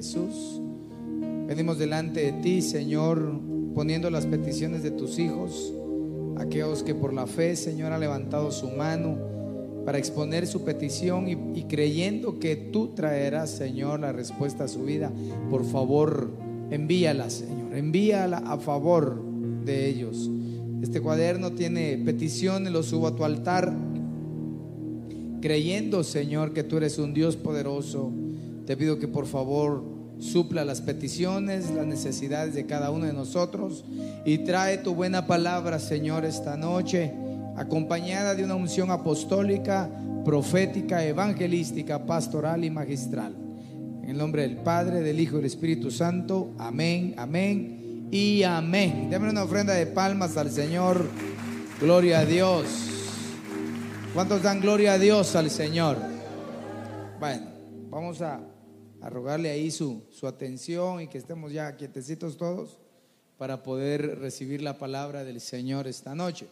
Jesús, venimos delante de ti, Señor, poniendo las peticiones de tus hijos, aquellos que por la fe, Señor, ha levantado su mano para exponer su petición y, y creyendo que tú traerás, Señor, la respuesta a su vida. Por favor, envíala, Señor, envíala a favor de ellos. Este cuaderno tiene peticiones, lo subo a tu altar, creyendo, Señor, que tú eres un Dios poderoso. Te pido que por favor supla las peticiones, las necesidades de cada uno de nosotros y trae tu buena palabra, Señor, esta noche, acompañada de una unción apostólica, profética, evangelística, pastoral y magistral. En el nombre del Padre, del Hijo y del Espíritu Santo. Amén, amén y amén. Déme una ofrenda de palmas al Señor. Gloria a Dios. ¿Cuántos dan gloria a Dios al Señor? Bueno, vamos a, a rogarle ahí su, su atención y que estemos ya quietecitos todos para poder recibir la palabra del Señor esta noche.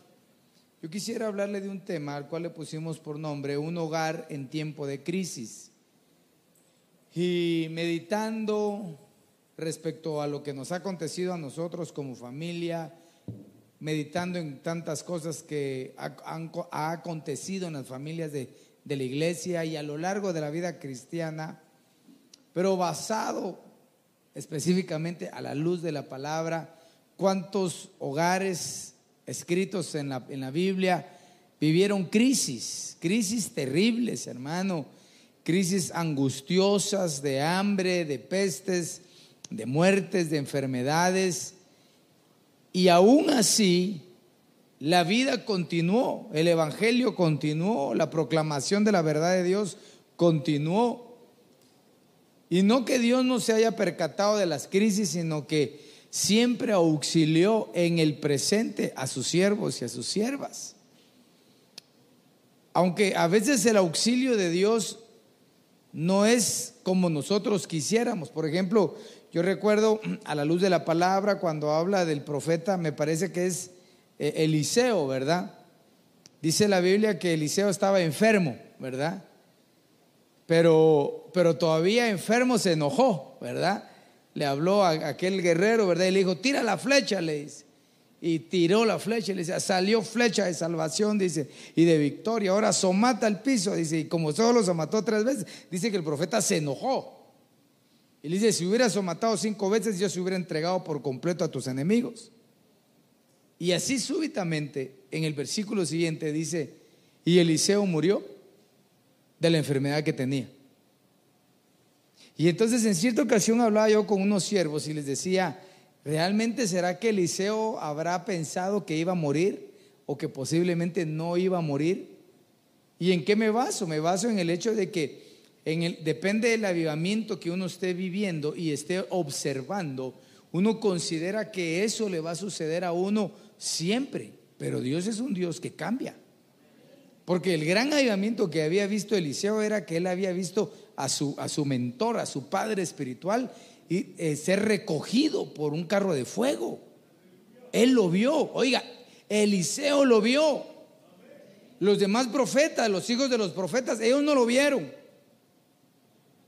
Yo quisiera hablarle de un tema al cual le pusimos por nombre un hogar en tiempo de crisis. Y meditando respecto a lo que nos ha acontecido a nosotros como familia, meditando en tantas cosas que ha, han, ha acontecido en las familias de, de la iglesia y a lo largo de la vida cristiana, pero basado específicamente a la luz de la palabra, cuántos hogares escritos en la, en la Biblia vivieron crisis, crisis terribles, hermano, crisis angustiosas de hambre, de pestes, de muertes, de enfermedades. Y aún así, la vida continuó, el Evangelio continuó, la proclamación de la verdad de Dios continuó. Y no que Dios no se haya percatado de las crisis, sino que siempre auxilió en el presente a sus siervos y a sus siervas. Aunque a veces el auxilio de Dios no es como nosotros quisiéramos. Por ejemplo, yo recuerdo a la luz de la palabra cuando habla del profeta, me parece que es Eliseo, ¿verdad? Dice la Biblia que Eliseo estaba enfermo, ¿verdad? Pero, pero todavía enfermo se enojó, ¿verdad? Le habló a aquel guerrero, ¿verdad? Y le dijo, tira la flecha, le dice. Y tiró la flecha, le dice, salió flecha de salvación, dice, y de victoria. Ahora somata al piso, dice, y como solo lo mató tres veces, dice que el profeta se enojó. Y le dice, si hubieras matado cinco veces, yo se hubiera entregado por completo a tus enemigos. Y así súbitamente, en el versículo siguiente dice, y Eliseo murió de la enfermedad que tenía. Y entonces en cierta ocasión hablaba yo con unos siervos y les decía, ¿realmente será que Eliseo habrá pensado que iba a morir o que posiblemente no iba a morir? ¿Y en qué me baso? Me baso en el hecho de que en el, depende del avivamiento que uno esté viviendo y esté observando, uno considera que eso le va a suceder a uno siempre, pero Dios es un Dios que cambia. Porque el gran avivamiento que había visto Eliseo era que él había visto a su, a su mentor, a su padre espiritual, y, eh, ser recogido por un carro de fuego. Él lo vio. Oiga, Eliseo lo vio. Los demás profetas, los hijos de los profetas, ellos no lo vieron.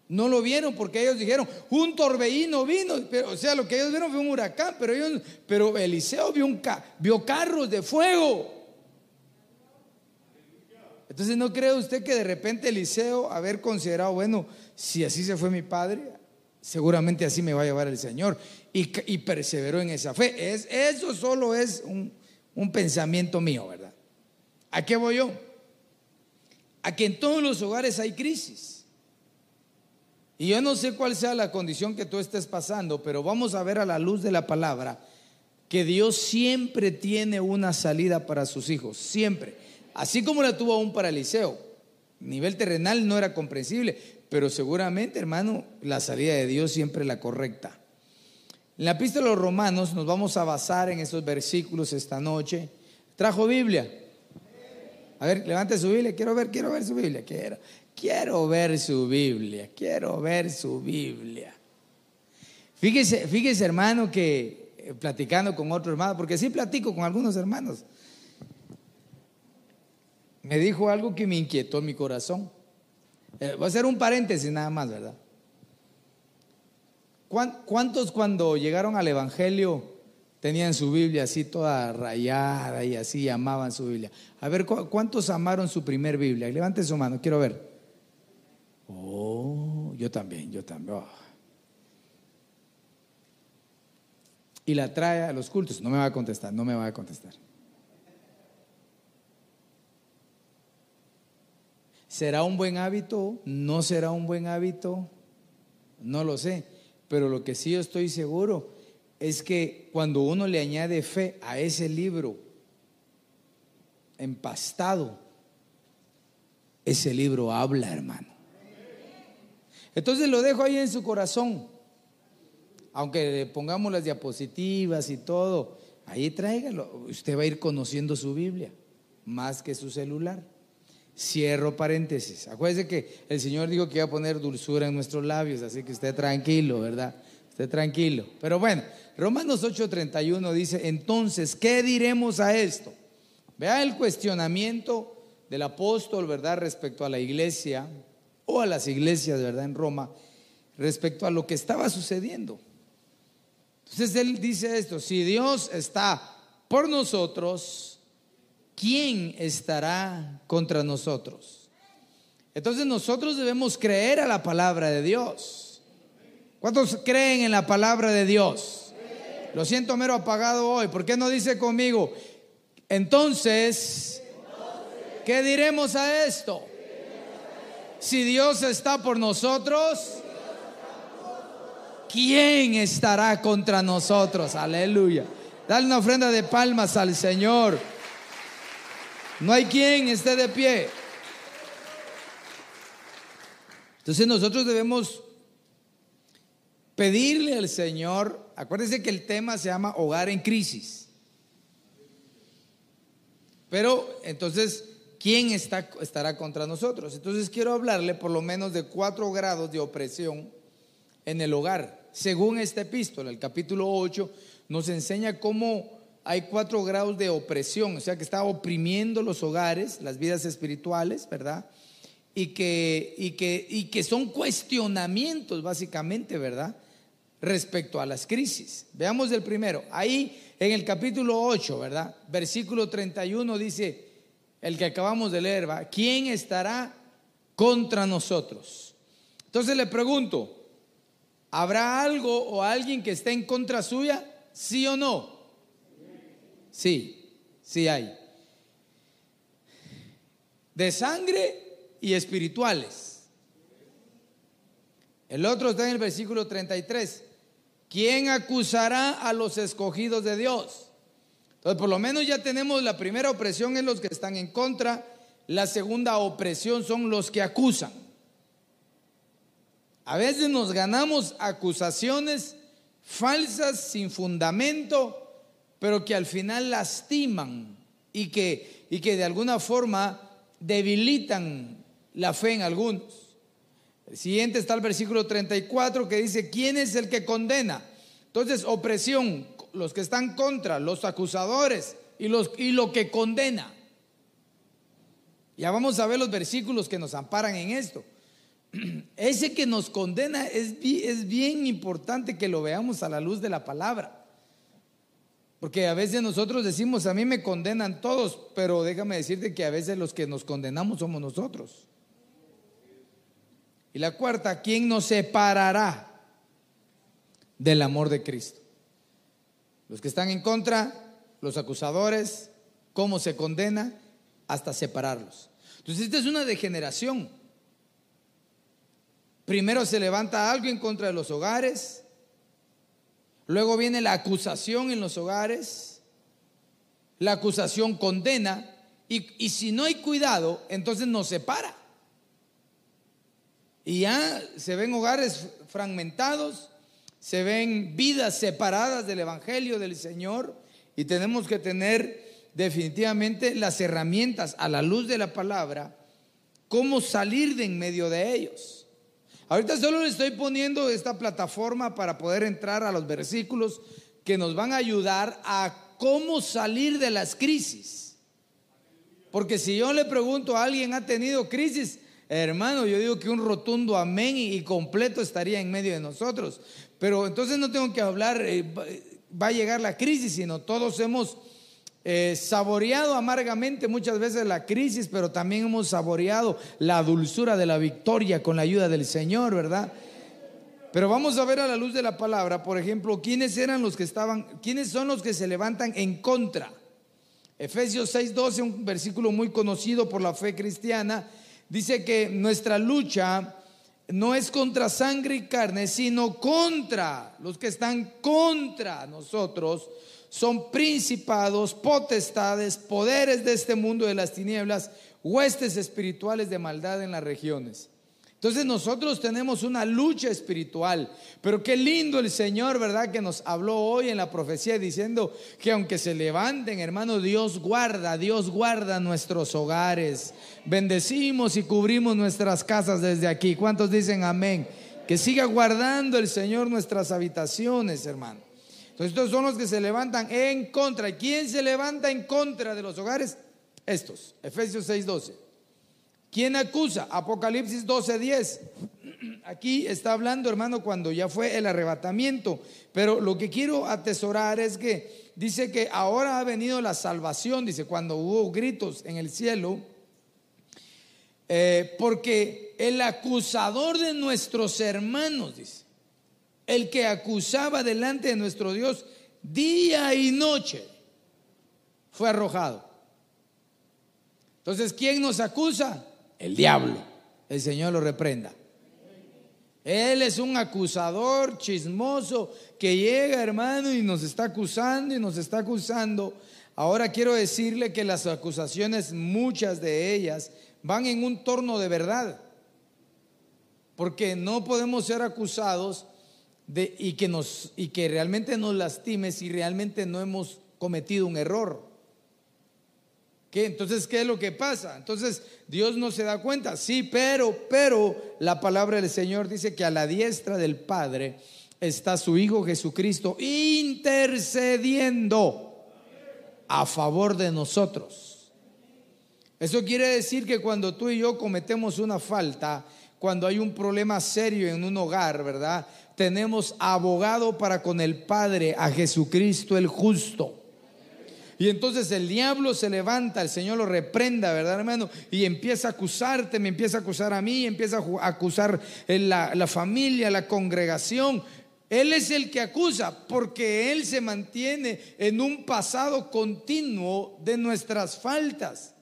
No lo vieron porque ellos dijeron, un torbellino vino, pero, o sea, lo que ellos vieron fue un huracán, pero, ellos, pero Eliseo vio, un, vio carros de fuego. Entonces, ¿no cree usted que de repente Eliseo haber considerado, bueno, si así se fue mi padre, seguramente así me va a llevar el Señor? Y, perseveró en esa fe. Es, eso solo es un, un pensamiento mío, ¿verdad? ¿A qué voy yo? A que en todos los hogares hay crisis. Y yo no sé cuál sea la condición que tú estés pasando, pero vamos a ver a la luz de la palabra que Dios siempre tiene una salida para sus hijos, siempre. Así como la tuvo un para Eliseo. nivel terrenal no era comprensible, pero seguramente, hermano, la salida de Dios siempre es la correcta. En la epístola de los romanos nos vamos a basar en esos versículos esta noche. ¿Trajo Biblia? A ver, levante su Biblia, quiero ver, quiero ver su Biblia, quiero, quiero ver su Biblia, quiero ver su Biblia. Fíjese, fíjese hermano que eh, platicando con otro hermano, porque sí platico con algunos hermanos, me dijo algo que me inquietó en mi corazón. Eh, voy a hacer un paréntesis nada más, ¿verdad? ¿Cuántos cuando llegaron al Evangelio tenían su Biblia así toda rayada y así amaban su Biblia? A ver, ¿cuántos amaron su primer Biblia? Levanten su mano, quiero ver. Oh, yo también, yo también. Oh. Y la trae a los cultos. No me va a contestar, no me va a contestar. ¿Será un buen hábito? ¿No será un buen hábito? No lo sé. Pero lo que sí yo estoy seguro es que cuando uno le añade fe a ese libro empastado, ese libro habla, hermano. Entonces lo dejo ahí en su corazón. Aunque le pongamos las diapositivas y todo, ahí tráigalo. Usted va a ir conociendo su Biblia más que su celular. Cierro paréntesis. Acuérdese que el Señor dijo que iba a poner dulzura en nuestros labios, así que esté tranquilo, ¿verdad? Esté tranquilo. Pero bueno, Romanos 8:31 dice, entonces, ¿qué diremos a esto? Vea el cuestionamiento del apóstol, ¿verdad? Respecto a la iglesia o a las iglesias, ¿verdad? En Roma, respecto a lo que estaba sucediendo. Entonces él dice esto, si Dios está por nosotros, ¿quién estará contra nosotros? Entonces nosotros debemos creer a la palabra de Dios. ¿Cuántos creen en la palabra de Dios? Lo siento mero apagado hoy. ¿Por qué no dice conmigo? Entonces, ¿qué diremos a esto? Si Dios está por nosotros, ¿quién estará contra nosotros? Aleluya. Dale una ofrenda de palmas al Señor. No hay quien esté de pie. Entonces nosotros debemos pedirle al Señor, acuérdense que el tema se llama hogar en crisis. Pero entonces, ¿quién está, estará contra nosotros? Entonces quiero hablarle por lo menos de cuatro grados de opresión en el hogar. Según esta epístola, el capítulo 8 nos enseña cómo hay cuatro grados de opresión, o sea que está oprimiendo los hogares, las vidas espirituales, ¿verdad? Y que, y que, y que son cuestionamientos básicamente, ¿verdad? Respecto a las crisis. Veamos el primero. Ahí en el capítulo 8, ¿verdad? Versículo 31 dice, el que acabamos de leer, ¿va? ¿Quién estará contra nosotros? Entonces le pregunto, ¿habrá algo o alguien que esté en contra suya? ¿Sí o no? Sí, sí hay. De sangre y espirituales. El otro está en el versículo 33. ¿Quién acusará a los escogidos de Dios? Entonces, por lo menos ya tenemos la primera opresión en los que están en contra, la segunda opresión son los que acusan. A veces nos ganamos acusaciones falsas, sin fundamento, pero que al final lastiman y que, y que de alguna forma debilitan la fe en algunos. El siguiente está el versículo 34 que dice, ¿quién es el que condena? Entonces, opresión, los que están contra, los acusadores y, los, y lo que condena. Ya vamos a ver los versículos que nos amparan en esto. Ese que nos condena es, es bien importante que lo veamos a la luz de la palabra. Porque a veces nosotros decimos, a mí me condenan todos, pero déjame decirte que a veces los que nos condenamos somos nosotros. Y la cuarta, ¿quién nos separará del amor de Cristo? Los que están en contra, los acusadores, cómo se condena, hasta separarlos. Entonces, esta es una degeneración. Primero se levanta algo en contra de los hogares, Luego viene la acusación en los hogares. La acusación condena. Y, y si no hay cuidado, entonces nos separa. Y ya se ven hogares fragmentados, se ven vidas separadas del Evangelio del Señor y tenemos que tener definitivamente las herramientas a la luz de la palabra, cómo salir de en medio de ellos. Ahorita solo le estoy poniendo esta plataforma para poder entrar a los versículos que nos van a ayudar a cómo salir de las crisis. Porque si yo le pregunto a alguien, ¿ha tenido crisis? Hermano, yo digo que un rotundo amén y, completo estaría en medio de nosotros. Pero entonces no tengo que hablar, eh, va a llegar la crisis, sino todos hemos eh, saboreado amargamente muchas veces la crisis, pero también hemos saboreado la dulzura de la victoria con la ayuda del Señor, ¿verdad? Pero vamos a ver a la luz de la palabra, por ejemplo, quiénes eran los que estaban, quiénes son los que se levantan en contra. Efesios 6:12, un versículo muy conocido por la fe cristiana, dice que nuestra lucha no es contra sangre y carne, sino contra los que están contra nosotros. Son principados, potestades, poderes de este mundo de las tinieblas, huestes espirituales de maldad en las regiones. Entonces nosotros tenemos una lucha espiritual, pero qué lindo el Señor, ¿verdad? Que nos habló hoy en la profecía diciendo que aunque se levanten, hermano, Dios guarda, Dios guarda nuestros hogares. Bendecimos y cubrimos nuestras casas desde aquí. ¿Cuántos dicen amén? Que siga guardando el Señor nuestras habitaciones, hermano. Entonces estos son los que se levantan en contra. ¿Quién se levanta en contra de los hogares? Estos, Efesios 6:12. ¿Quién acusa? Apocalipsis 12:10. Aquí está hablando, hermano, cuando ya fue el arrebatamiento. Pero lo que quiero atesorar es que dice que ahora ha venido la salvación, dice, cuando hubo gritos en el cielo, eh, porque el acusador de nuestros hermanos, dice, el que acusaba delante de nuestro Dios día y noche, fue arrojado. Entonces, ¿quién nos acusa? el diablo. El Señor lo reprenda. Él es un acusador chismoso que llega, hermano, y nos está acusando y nos está acusando. Ahora quiero decirle que las acusaciones, muchas de ellas, van en un torno de verdad. Porque no podemos ser acusados de, y, que nos, y que realmente nos lastime si realmente no hemos cometido un error. ¿Qué? Entonces, ¿qué es lo que pasa? Entonces, Dios no se da cuenta. Sí, pero, pero la palabra del Señor dice que a la diestra del Padre está su Hijo Jesucristo intercediendo a favor de nosotros. Eso quiere decir que cuando tú y yo cometemos una falta, cuando hay un problema serio en un hogar, ¿verdad? Tenemos abogado para con el Padre, a Jesucristo el justo. Y entonces el diablo se levanta, el Señor lo reprenda, ¿verdad, hermano? Y empieza a acusarte, me empieza a acusar a mí, empieza a acusar la, la familia, la congregación. Él es el que acusa porque Él se mantiene en un pasado continuo de nuestras faltas.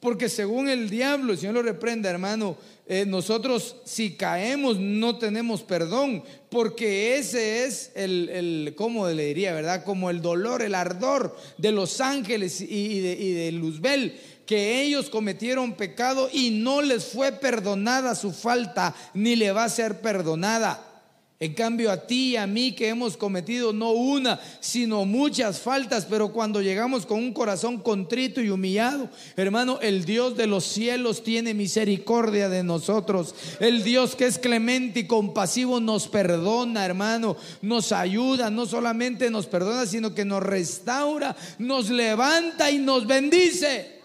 Porque según el diablo, el Señor lo reprenda, hermano, eh, nosotros si caemos no tenemos perdón, porque ese es el, el, ¿cómo le diría, verdad? Como el dolor, el ardor de los ángeles y de, y de Luzbel, que ellos cometieron pecado y no les fue perdonada su falta, ni le va a ser perdonada. En cambio, a ti y a mí que hemos cometido no una, sino muchas faltas, pero cuando llegamos con un corazón contrito y humillado, hermano, el Dios de los cielos tiene misericordia de nosotros. El Dios que es clemente y compasivo nos perdona, hermano, nos ayuda, no solamente nos perdona, sino que nos restaura, nos levanta y nos bendice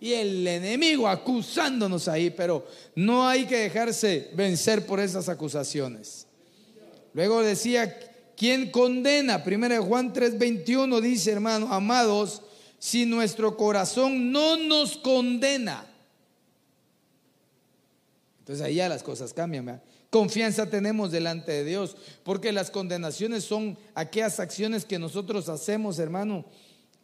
y el enemigo acusándonos ahí, pero no hay que dejarse vencer por esas acusaciones. Luego decía, ¿quién condena? Primera Juan 3:21 dice, hermano, amados, si nuestro corazón no nos condena. Entonces ahí ya las cosas cambian. Confianza tenemos delante de Dios, porque las condenaciones son aquellas acciones que nosotros hacemos, hermano,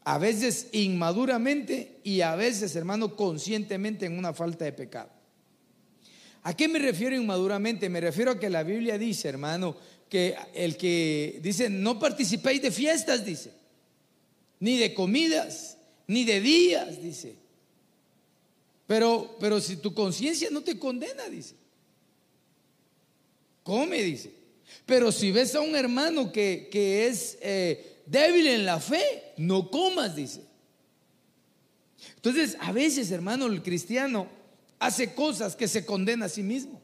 a veces inmaduramente y a veces, hermano, conscientemente en una falta de pecado. ¿A qué me refiero inmaduramente? Me refiero a que la Biblia dice, hermano, que el que dice, no participéis de fiestas, dice, ni de comidas, ni de días, dice. Pero, pero si tu conciencia no te condena, dice, come, dice. Pero si ves a un hermano que, es eh, débil en la fe, no comas, dice. Entonces, a veces, hermano, el cristiano hace cosas que se condena a sí mismo.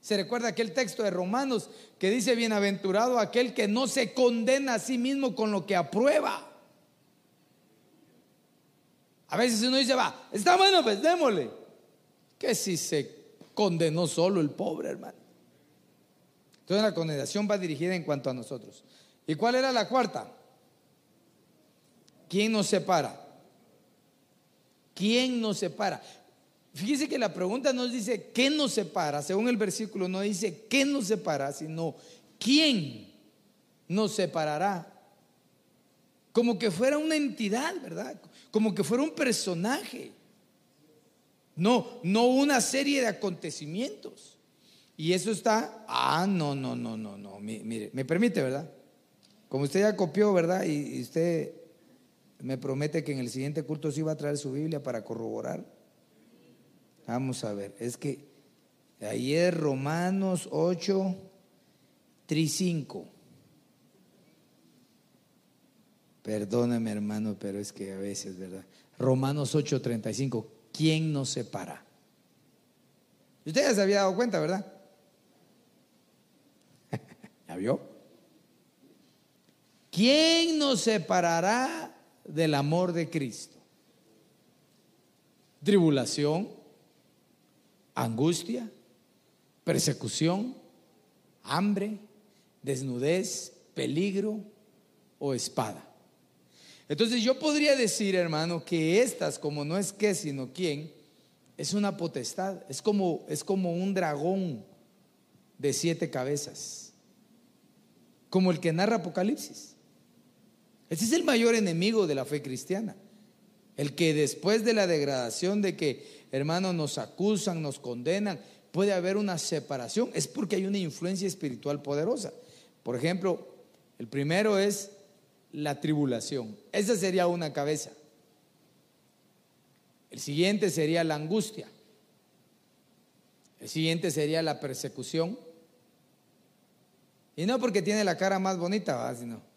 Se recuerda aquel texto de Romanos que dice, bienaventurado aquel que no se condena a sí mismo con lo que aprueba. A veces uno dice, va, está bueno, pues démosle. Que si se condenó solo el pobre, hermano. Entonces la condenación va dirigida en cuanto a nosotros. ¿Y cuál era la cuarta? ¿Quién nos separa? ¿Quién nos separa? Fíjese que la pregunta nos dice qué nos separa, según el versículo no dice qué nos separa, sino quién nos separará. Como que fuera una entidad, ¿verdad? Como que fuera un personaje. No, no una serie de acontecimientos. Y eso está, ah, no, no, no, no, no, mire, me permite, ¿verdad? Como usted ya copió, ¿verdad? Y, usted me promete que en el siguiente culto sí va a traer su Biblia para corroborar. Vamos a ver, es que ayer Romanos 8, 3, 5. Perdóname hermano, pero es que a veces, ¿verdad? Romanos 8, 35. ¿Quién nos separa? Usted ya se había dado cuenta, ¿verdad? ¿Ya vio? ¿Quién nos separará del amor de Cristo? Tribulación, angustia, persecución, hambre, desnudez, peligro o espada. Entonces yo podría decir, hermano, que estas, como no es qué, sino quién, es una potestad, es como, es como un dragón de siete cabezas, como el que narra Apocalipsis. Ese es el mayor enemigo de la fe cristiana. El que después de la degradación de que, hermanos, nos acusan, nos condenan, puede haber una separación, es porque hay una influencia espiritual poderosa. Por ejemplo, el primero es la tribulación. Esa sería una cabeza. El siguiente sería la angustia. El siguiente sería la persecución. Y no porque tiene la cara más bonita, sino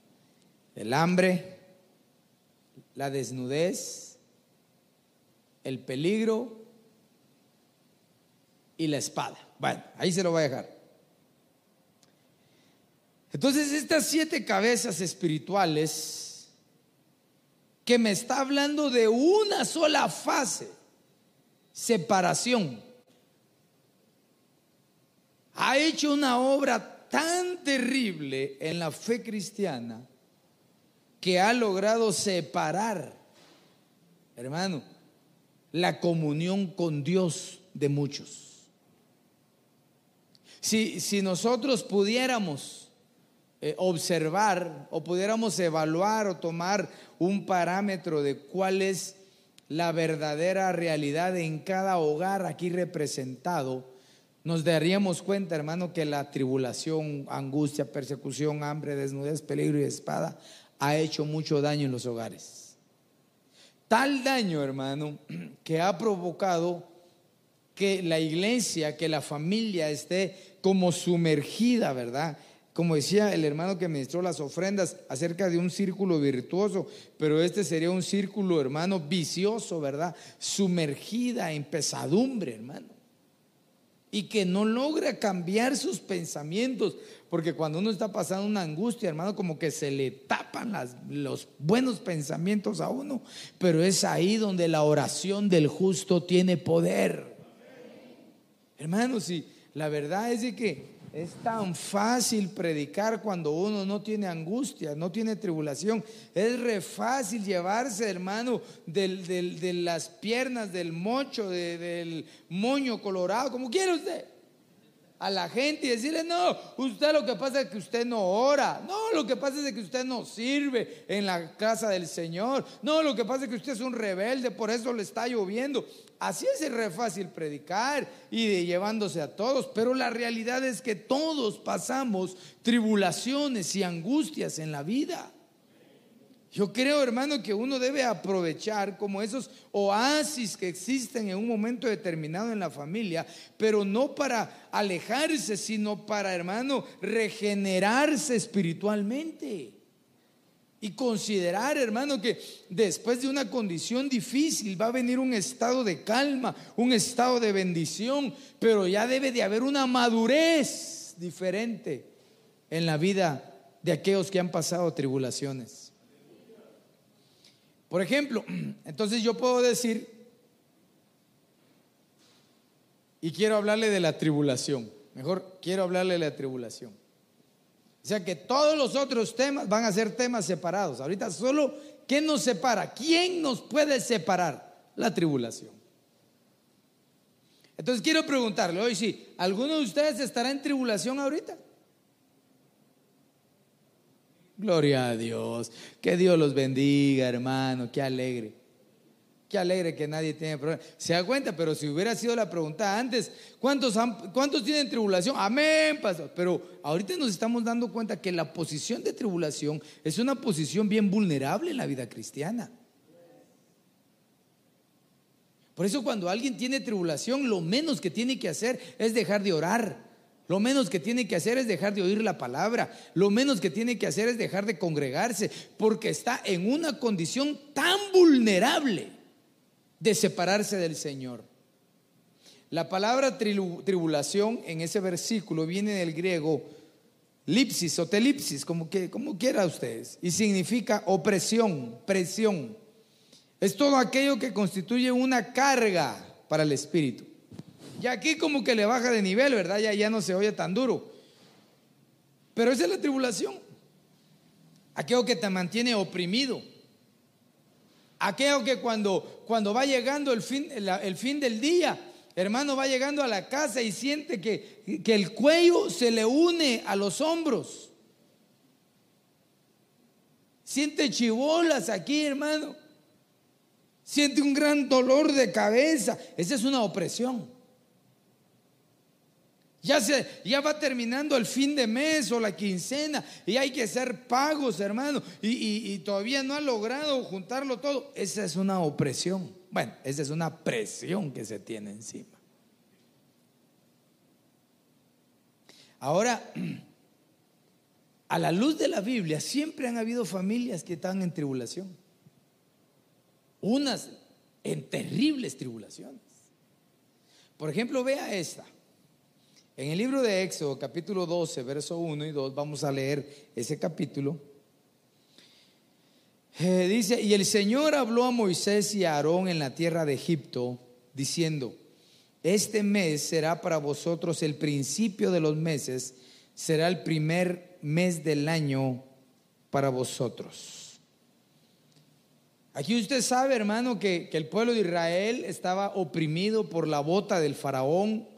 el hambre, la desnudez, el peligro y la espada. Bueno, ahí se lo voy a dejar. Entonces, estas siete cabezas espirituales que me está hablando de una sola fase, separación, ha hecho una obra tan terrible en la fe cristiana que ha logrado separar, hermano, la comunión con Dios de muchos. Si, si nosotros pudiéramos eh, observar o pudiéramos evaluar o tomar un parámetro de cuál es la verdadera realidad en cada hogar aquí representado, nos daríamos cuenta, hermano, que la tribulación, angustia, persecución, hambre, desnudez, peligro y espada ha hecho mucho daño en los hogares. Tal daño, hermano, que ha provocado que la iglesia, que la familia esté como sumergida, ¿verdad? como decía el hermano que ministró las ofrendas, acerca de un círculo virtuoso, pero este sería un círculo, hermano, vicioso, ¿verdad? Sumergida en pesadumbre, hermano. Y que no logra cambiar sus pensamientos, porque cuando uno está pasando una angustia, hermano, como que se le tapan los buenos pensamientos a uno, pero es ahí donde la oración del justo tiene poder. Hermanos, y la verdad es que es tan fácil predicar cuando uno no tiene angustia, no tiene tribulación. Es re fácil llevarse, hermano, de las piernas, del mocho, del moño colorado, como quiere usted. A la gente y decirle, no, usted lo que pasa es que usted no ora, no, lo que pasa es que usted no sirve en la casa del Señor, no, lo que pasa es que usted es un rebelde, por eso le está lloviendo. Así es re fácil predicar y llevándose a todos, pero la realidad es que todos pasamos tribulaciones y angustias en la vida. Yo creo, hermano, que uno debe aprovechar como esos oasis que existen en un momento determinado en la familia, pero no para alejarse, sino para, hermano, regenerarse espiritualmente. Y considerar, hermano, que después de una condición difícil va a venir un estado de calma, un estado de bendición, pero ya debe de haber una madurez diferente en la vida de aquellos que han pasado tribulaciones. Por ejemplo, entonces yo puedo decir, y quiero hablarle de la tribulación, mejor quiero hablarle de la tribulación. O sea que todos los otros temas van a ser temas separados. Ahorita solo, ¿qué nos separa? ¿Quién nos puede separar? La tribulación. Entonces quiero preguntarle hoy si alguno de ustedes estará en tribulación ahorita. Gloria a Dios. Que Dios los bendiga, hermano. Qué alegre. Qué alegre que nadie tiene problema. Se da cuenta, pero si hubiera sido la pregunta antes, ¿cuántos, ¿cuántos tienen tribulación? Amén, pastor. Pero ahorita nos estamos dando cuenta que la posición de tribulación es una posición bien vulnerable en la vida cristiana. Por eso cuando alguien tiene tribulación, lo menos que tiene que hacer es dejar de orar. Lo menos que tiene que hacer es dejar de oír la palabra. Lo menos que tiene que hacer es dejar de congregarse, porque está en una condición tan vulnerable de separarse del Señor. La palabra tribulación en ese versículo viene del griego lipsis o telipsis, como, que, como quiera ustedes, y significa opresión, presión. Es todo aquello que constituye una carga para el espíritu. Y aquí como que le baja de nivel, ¿verdad? Ya, ya no se oye tan duro. Pero esa es la tribulación. Aquello que te mantiene oprimido. Aquello que cuando, cuando va llegando el fin, el fin del día, hermano, va llegando a la casa y siente que, que el cuello se le une a los hombros. Siente chivolas aquí, hermano. Siente un gran dolor de cabeza. Esa es una opresión. Ya, se, ya va terminando el fin de mes o la quincena y hay que hacer pagos, hermano, y, todavía no ha logrado juntarlo todo. Esa es una opresión. Bueno, esa es una presión que se tiene encima. Ahora, a la luz de la Biblia, siempre han habido familias que están en tribulación. Unas en terribles tribulaciones. Por ejemplo, vea esta. En el libro de Éxodo, capítulo 12, verso 1 y 2, vamos a leer ese capítulo. Eh, dice, y el Señor habló a Moisés y a Aarón en la tierra de Egipto, diciendo, este mes será para vosotros el principio de los meses, será el primer mes del año para vosotros. Aquí usted sabe, hermano, que, que el pueblo de Israel estaba oprimido por la bota del faraón,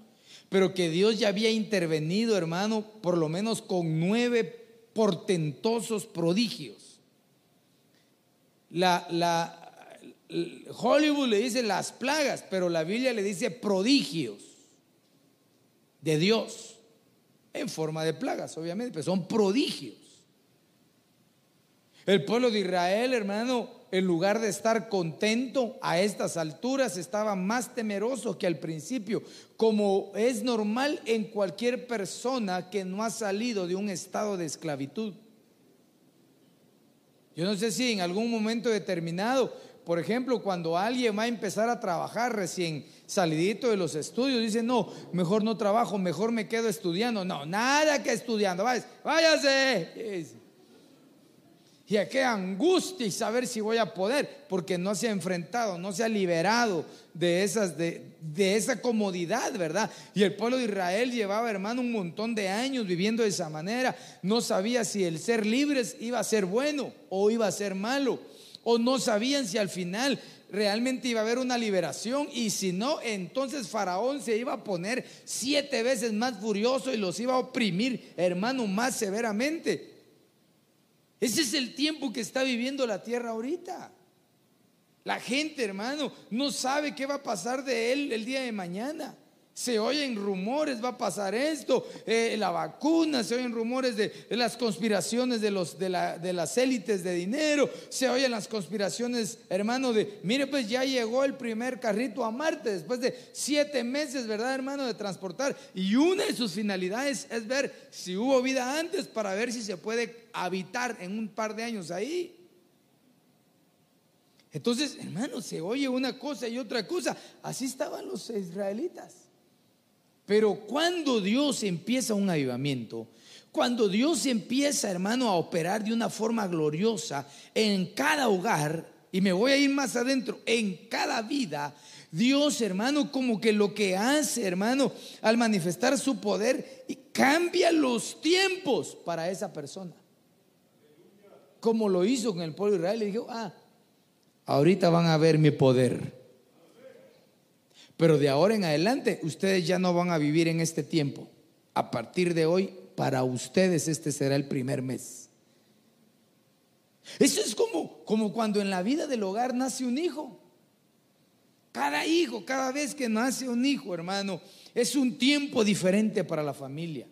pero que Dios ya había intervenido, hermano, por lo menos con nueve portentosos prodigios. La, Hollywood le dice las plagas, pero la Biblia le dice prodigios de Dios, en forma de plagas, obviamente, pero son prodigios. El pueblo de Israel, hermano, en lugar de estar contento a estas alturas, estaba más temeroso que al principio, como es normal en cualquier persona que no ha salido de un estado de esclavitud. Yo no sé si en algún momento determinado, por ejemplo, cuando alguien va a empezar a trabajar recién salidito de los estudios, dice, no, mejor no trabajo, mejor me quedo estudiando. No, nada que estudiando, váyase. Y a qué angustia y saber si voy a poder, porque no se ha enfrentado, no se ha liberado de, esas, de, de, esa comodidad, ¿verdad? Y el pueblo de Israel llevaba, hermano, un montón de años viviendo de esa manera. No sabía si el ser libres iba a ser bueno o iba a ser malo. O no sabían si al final realmente iba a haber una liberación y si no, entonces Faraón se iba a poner siete veces más furioso y los iba a oprimir, hermano, más severamente. Ese es el tiempo que está viviendo la tierra ahorita. La gente, hermano, no sabe qué va a pasar de él el día de mañana. Se oyen rumores, va a pasar esto, eh, la vacuna, se oyen rumores de, las conspiraciones de, los, de, de las élites de dinero, se oyen las conspiraciones, hermano, de, mire, pues ya llegó el primer carrito a Marte después de siete meses, ¿verdad, hermano, de transportar? Y una de sus finalidades es ver si hubo vida antes para ver si se puede habitar en un par de años ahí. Entonces, hermano, se oye una cosa y otra cosa. Así estaban los israelitas. Pero cuando Dios empieza un avivamiento, cuando Dios empieza, hermano, a operar de una forma gloriosa en cada hogar, y me voy a ir más adentro, en cada vida, Dios, hermano, como que lo que hace, hermano, al manifestar su poder, cambia los tiempos para esa persona. Como lo hizo con el pueblo de Israel, le dijo, ah, ahorita van a ver mi poder. Pero de ahora en adelante ustedes ya no van a vivir en este tiempo. A partir de hoy, para ustedes este será el primer mes. Eso es como, como cuando en la vida del hogar nace un hijo. Cada hijo, cada vez que nace un hijo, hermano, es un tiempo diferente para la familia.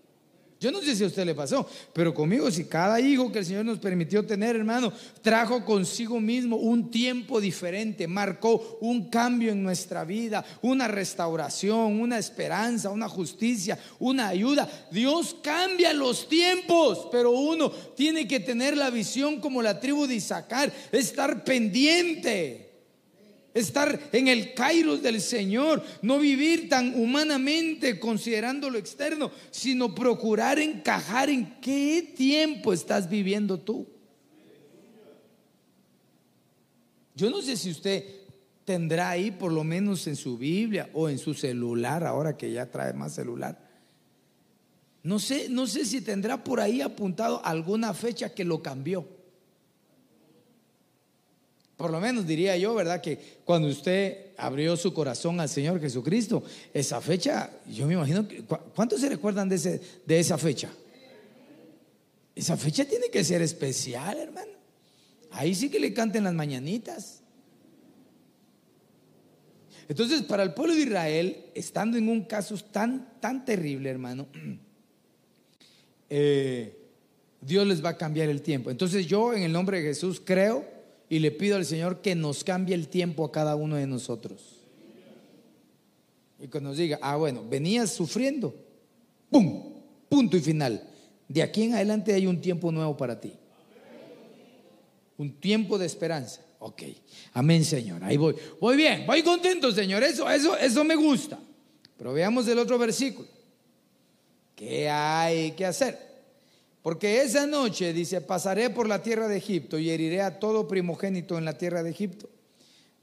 Yo no sé si a usted le pasó, pero conmigo, si cada hijo que el Señor nos permitió tener, hermano, trajo consigo mismo un tiempo diferente, marcó un cambio en nuestra vida, una restauración, una esperanza, una justicia, una ayuda. Dios cambia los tiempos, pero uno tiene que tener la visión como la tribu de Isaacar, estar pendiente estar en el kairos del Señor, no vivir tan humanamente considerando lo externo, sino procurar encajar en qué tiempo estás viviendo tú. Yo no sé si usted tendrá ahí por lo menos en su Biblia o en su celular, ahora que ya trae más celular. No sé, no sé si tendrá por ahí apuntado alguna fecha que lo cambió. Por lo menos diría yo, ¿verdad? Que cuando usted abrió su corazón al Señor Jesucristo, esa fecha, yo me imagino, que, ¿cuántos se recuerdan de, ese, de esa fecha? Esa fecha tiene que ser especial, hermano. Ahí sí que le canten las mañanitas. Entonces, para el pueblo de Israel, estando en un caso tan, tan terrible, hermano, eh, Dios les va a cambiar el tiempo. Entonces yo, en el nombre de Jesús, creo y le pido al Señor que nos cambie el tiempo a cada uno de nosotros. Y que nos diga, ah, bueno, venías sufriendo. ¡Pum! Punto y final. De aquí en adelante hay un tiempo nuevo para ti. Un tiempo de esperanza. Ok. Amén, Señor. Ahí voy. Voy bien, voy contento, Señor. Eso, eso, eso me gusta. Pero veamos el otro versículo. ¿Qué hay que hacer? Porque esa noche, dice, pasaré por la tierra de Egipto y heriré a todo primogénito en la tierra de Egipto,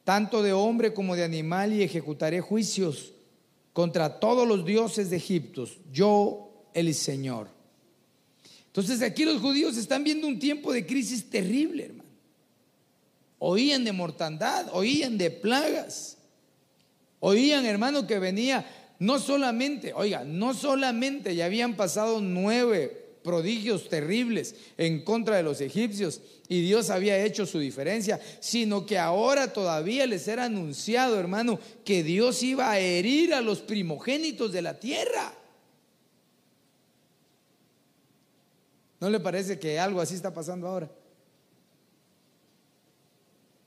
tanto de hombre como de animal, y ejecutaré juicios contra todos los dioses de Egipto, yo el Señor. Entonces aquí los judíos están viendo un tiempo de crisis terrible, hermano. Oían de mortandad, oían de plagas, oían, hermano, que venía no solamente, oiga, no solamente ya habían pasado nueve prodigios terribles en contra de los egipcios y Dios había hecho su diferencia, sino que ahora todavía les era anunciado, hermano, que Dios iba a herir a los primogénitos de la tierra. ¿No le parece que algo así está pasando ahora?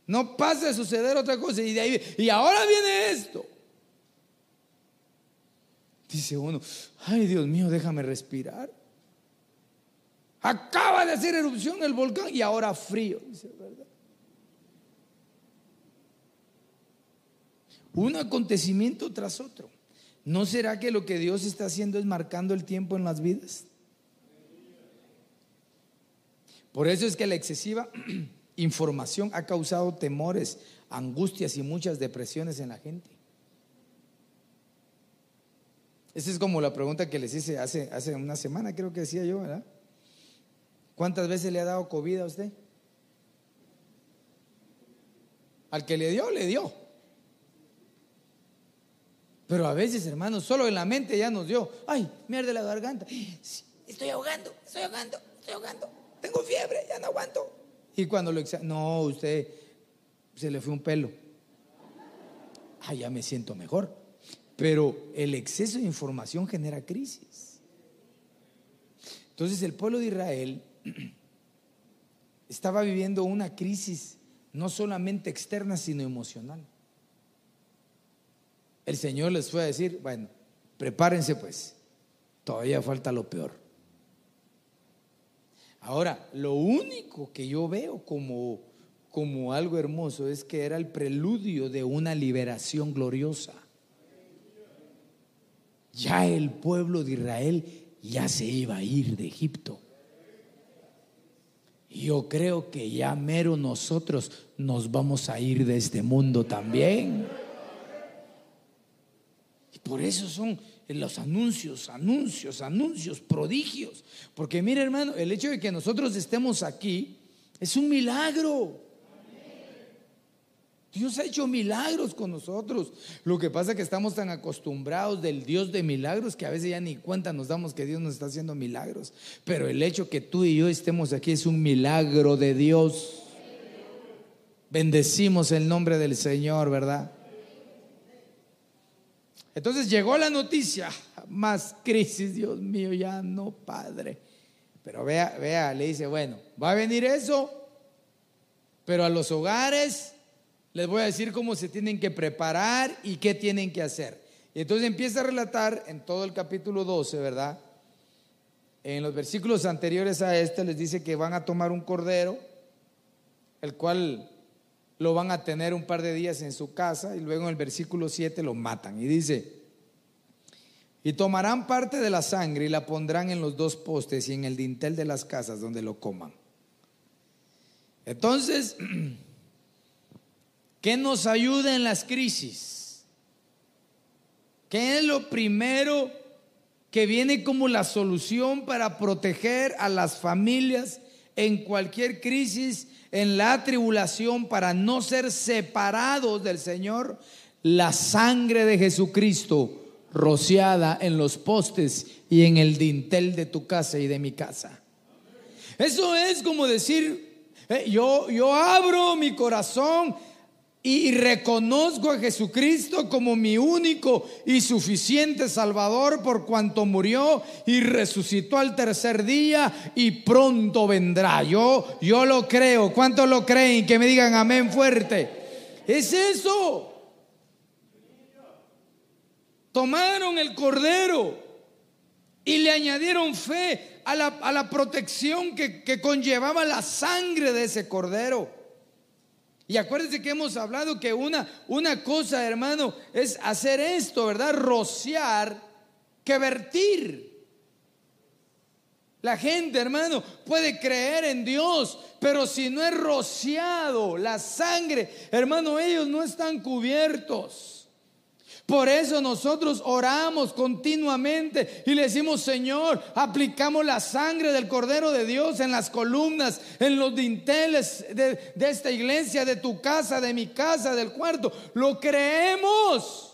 No pasa a suceder otra cosa y de ahí y ahora viene esto. Dice uno, ay Dios mío, déjame respirar. Acaba de hacer erupción el volcán y ahora frío. Un acontecimiento tras otro. ¿No será que lo que Dios está haciendo es marcando el tiempo en las vidas? Por eso es que la excesiva información ha causado temores, angustias y muchas depresiones en la gente. Esa es como la pregunta que les hice hace, hace una semana, creo que decía yo, ¿verdad? ¿Cuántas veces le ha dado COVID a usted? Al que le dio, le dio. Pero a veces, hermanos, solo en la mente ya nos dio, ay, mierda la garganta, estoy ahogando, estoy ahogando, estoy ahogando, tengo fiebre, ya no aguanto. Y cuando lo no, usted se le fue un pelo. Ah, ya me siento mejor. Pero el exceso de información genera crisis. Entonces el pueblo de Israel estaba viviendo una crisis no solamente externa, sino emocional. El Señor les fue a decir, bueno, prepárense pues, todavía falta lo peor. Ahora, lo único que yo veo como, como algo hermoso es que era el preludio de una liberación gloriosa. Ya el pueblo de Israel ya se iba a ir de Egipto. Yo creo que ya mero nosotros nos vamos a ir de este mundo también. Y por eso son los anuncios, anuncios, anuncios, prodigios. Porque mire hermano, el hecho de que nosotros estemos aquí es un milagro. Dios ha hecho milagros con nosotros. Lo que pasa es que estamos tan acostumbrados del Dios de milagros que a veces ya ni cuenta nos damos que Dios nos está haciendo milagros. Pero el hecho que tú y yo estemos aquí es un milagro de Dios. Bendecimos el nombre del Señor, ¿verdad? Entonces llegó la noticia, más crisis, Dios mío, ya no, Padre. Pero vea, vea, le dice, bueno, va a venir eso, pero a los hogares les voy a decir cómo se tienen que preparar y qué tienen que hacer. Y entonces empieza a relatar en todo el capítulo 12, ¿verdad? En los versículos anteriores a este les dice que van a tomar un cordero, el cual lo van a tener un par de días en su casa y luego en el versículo 7 lo matan. Y dice, y tomarán parte de la sangre y la pondrán en los dos postes y en el dintel de las casas donde lo coman. Entonces, ¿Qué nos ayuda en las crisis? ¿Qué es lo primero que viene como la solución para proteger a las familias en cualquier crisis, en la tribulación, para no ser separados del Señor? La sangre de Jesucristo rociada en los postes y en el dintel de tu casa y de mi casa. Eso es como decir, eh, yo, yo abro mi corazón y reconozco a Jesucristo como mi único y suficiente Salvador por cuanto murió y resucitó al tercer día y pronto vendrá. Yo, yo lo creo. ¿Cuántos lo creen? Que me digan amén fuerte. Es eso. Tomaron el cordero y le añadieron fe a la, a la protección que, que conllevaba la sangre de ese cordero. Y acuérdense que hemos hablado que una, una cosa, hermano, es hacer esto, ¿verdad? Rociar que vertir. La gente, hermano, puede creer en Dios, pero si no es rociado la sangre, hermano, ellos no están cubiertos. Por eso nosotros oramos continuamente y le decimos, Señor, aplicamos la sangre del Cordero de Dios en las columnas, en los dinteles de, esta iglesia, de tu casa, de mi casa, del cuarto. Lo creemos.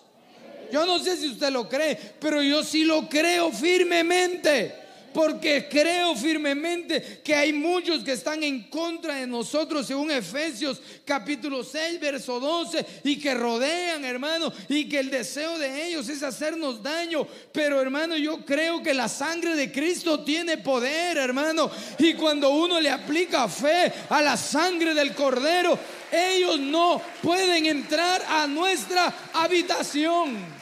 Yo no sé si usted lo cree, pero yo sí lo creo firmemente porque creo firmemente que hay muchos que están en contra de nosotros, según Efesios capítulo 6, verso 12, y que rodean, hermano, y que el deseo de ellos es hacernos daño. Pero, hermano, yo creo que la sangre de Cristo tiene poder, hermano, y cuando uno le aplica fe a la sangre del Cordero, ellos no pueden entrar a nuestra habitación.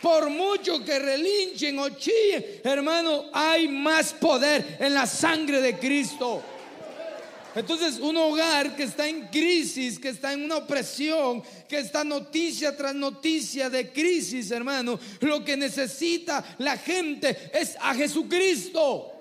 Por mucho que relinchen o chillen, hermano, hay más poder en la sangre de Cristo. Entonces, un hogar que está en crisis, que está en una opresión, que está noticia tras noticia de crisis, hermano, lo que necesita la gente es a Jesucristo.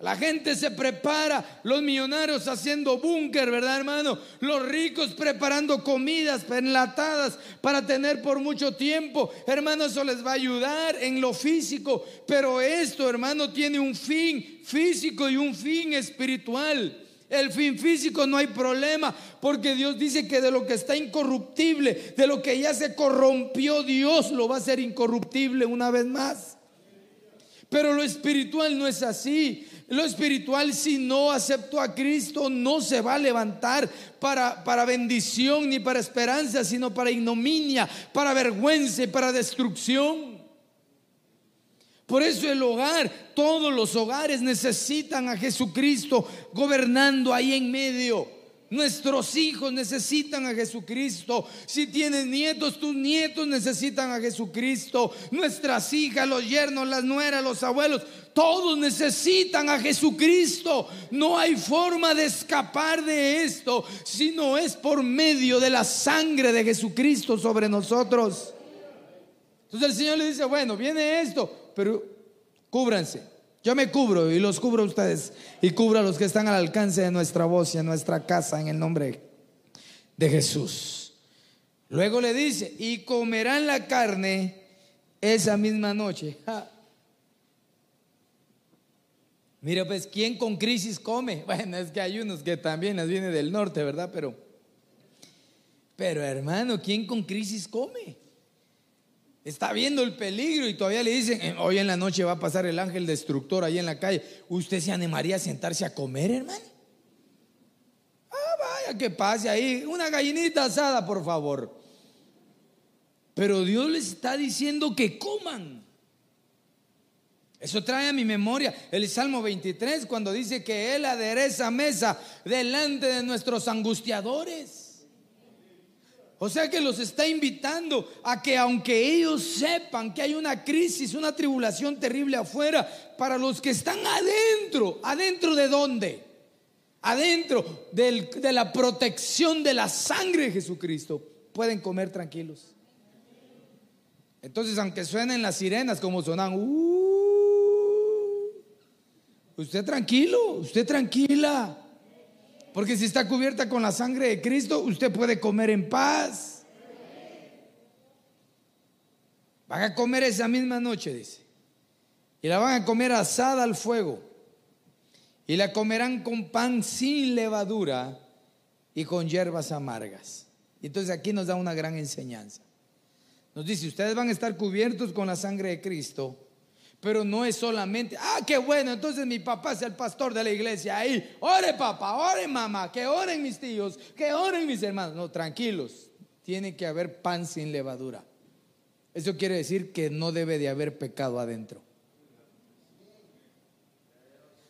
La gente se prepara, los millonarios haciendo búnker, ¿verdad, hermano? Los ricos preparando comidas enlatadas para tener por mucho tiempo. Hermano, eso les va a ayudar en lo físico, pero esto, hermano, tiene un fin físico y un fin espiritual. El fin físico no hay problema, porque Dios dice que de lo que está incorruptible, de lo que ya se corrompió, Dios lo va a hacer incorruptible una vez más. Pero lo espiritual no es así. Lo espiritual, si no acepto a Cristo, no se va a levantar para, para bendición ni para esperanza, sino para ignominia, para vergüenza y para destrucción. Por eso el hogar, todos los hogares necesitan a Jesucristo gobernando ahí en medio. Nuestros hijos necesitan a Jesucristo. Si tienes nietos, tus nietos necesitan a Jesucristo. Nuestras hijas, los yernos, las nueras, los abuelos, todos necesitan a Jesucristo. No hay forma de escapar de esto si no es por medio de la sangre de Jesucristo sobre nosotros. Entonces el Señor le dice, bueno, viene esto, pero cúbranse. Yo me cubro y los cubro a ustedes y cubro a los que están al alcance de nuestra voz y en nuestra casa en el nombre de Jesús. Luego le dice, y comerán la carne esa misma noche. Mira, pues, ¿quién con crisis come? Bueno, es que hay unos que también las viene del norte, ¿verdad? Pero, pero hermano, ¿quién con crisis come? Está viendo el peligro y todavía le dicen, eh, hoy en la noche va a pasar el ángel destructor ahí en la calle. ¿Usted se animaría a sentarse a comer, hermano? Ah, vaya, que pase ahí. Una gallinita asada, por favor. Pero Dios les está diciendo que coman. Eso trae a mi memoria el Salmo 23 cuando dice que Él adereza mesa delante de nuestros angustiadores. O sea que los está invitando a que aunque ellos sepan que hay una crisis, una tribulación terrible afuera, para los que están adentro, adentro de dónde? Adentro de la protección de la sangre de Jesucristo, pueden comer tranquilos. Entonces, aunque suenen las sirenas como sonan, uh, usted tranquilo, usted tranquila. Porque si está cubierta con la sangre de Cristo, usted puede comer en paz. Van a comer esa misma noche, dice. Y la van a comer asada al fuego. Y la comerán con pan sin levadura y con hierbas amargas. Y entonces aquí nos da una gran enseñanza. Nos dice, ustedes van a estar cubiertos con la sangre de Cristo pero no es solamente, ah, qué bueno, entonces mi papá es el pastor de la iglesia ahí. Ore papá, ore mamá, que oren mis tíos, que oren mis hermanos. No, tranquilos, tiene que haber pan sin levadura. Eso quiere decir que no debe de haber pecado adentro.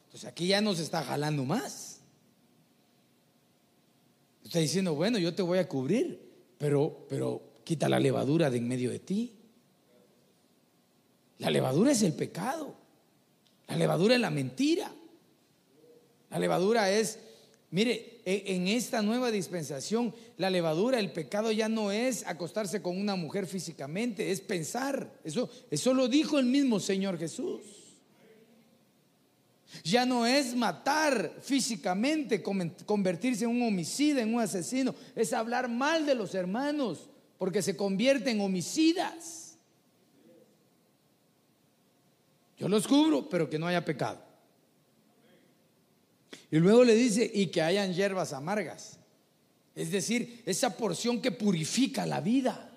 Entonces aquí ya nos está jalando más. Está diciendo, bueno, yo te voy a cubrir, pero, pero quita la levadura de en medio de ti. La levadura es el pecado. La levadura es la mentira. La levadura es, mire, e, en esta nueva dispensación, la levadura, el pecado ya no es acostarse con una mujer físicamente, es pensar. Eso, eso lo dijo el mismo Señor Jesús. Ya no es matar físicamente, convertirse en un homicida, en un asesino, es hablar mal de los hermanos, porque se convierten en homicidas. Yo los cubro, pero que no haya pecado. Y luego le dice, y que hayan hierbas amargas. Es decir, esa porción que purifica la vida.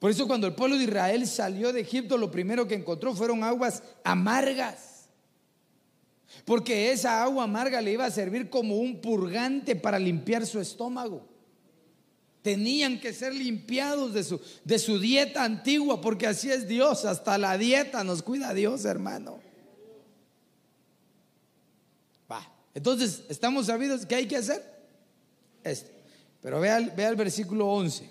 Por eso cuando el pueblo de Israel salió de Egipto, lo primero que encontró fueron aguas amargas. Porque esa agua amarga le iba a servir como un purgante para limpiar su estómago tenían que ser limpiados de su, de su dieta antigua, porque así es Dios, hasta la dieta nos cuida Dios, hermano. Va, entonces, ¿estamos sabidos qué hay que hacer? Este. Pero vea, vea el versículo 11.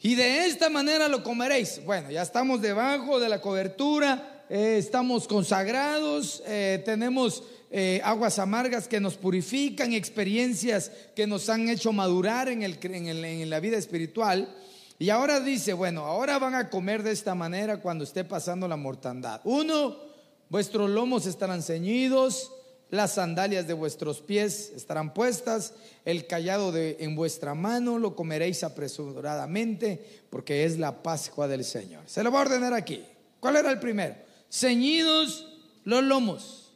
Y de esta manera lo comeréis. Bueno, ya estamos debajo de la cobertura, eh, estamos consagrados, eh, tenemos eh, aguas amargas que nos purifican, experiencias que nos han hecho madurar en, el, en, la vida espiritual. Y ahora dice, bueno, ahora van a comer de esta manera cuando esté pasando la mortandad. Uno, vuestros lomos estarán ceñidos, las sandalias de vuestros pies estarán puestas, el callado de, en vuestra mano lo comeréis apresuradamente, porque es la Pascua del Señor. Se lo voy a ordenar aquí. ¿Cuál era el primero? Ceñidos los lomos.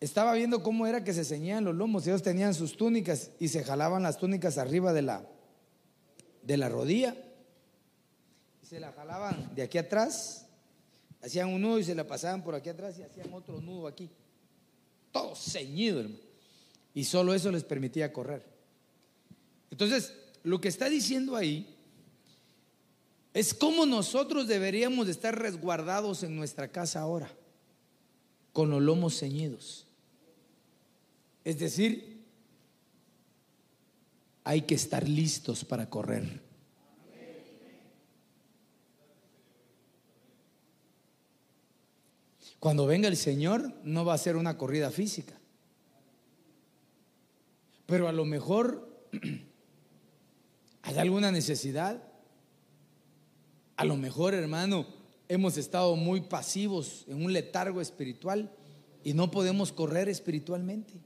Estaba viendo cómo era que se ceñían los lomos. Ellos tenían sus túnicas y se jalaban las túnicas arriba de la, de la rodilla. Y se la jalaban de aquí atrás. Hacían un nudo y se la pasaban por aquí atrás y hacían otro nudo aquí. Todo ceñido, hermano. Y solo eso les permitía correr. Entonces, lo que está diciendo ahí es cómo nosotros deberíamos de estar resguardados en nuestra casa ahora, con los lomos ceñidos. Es decir, hay que estar listos para correr. Cuando venga el Señor no va a ser una corrida física. Pero a lo mejor hay alguna necesidad. A lo mejor, hermano, hemos estado muy pasivos en un letargo espiritual y no podemos correr espiritualmente.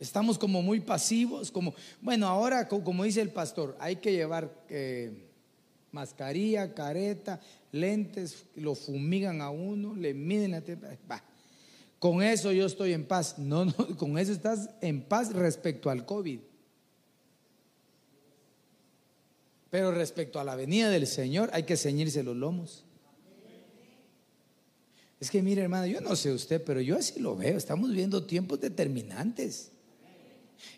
Estamos como muy pasivos, como, bueno, ahora como dice el pastor, hay que llevar eh, mascarilla, careta, lentes, lo fumigan a uno, le miden la temperatura. Con eso yo estoy en paz. No, no, con eso estás en paz respecto al COVID. Pero respecto a la venida del Señor hay que ceñirse los lomos. Es que mire hermano, yo no sé usted, pero yo así lo veo. Estamos viendo tiempos determinantes.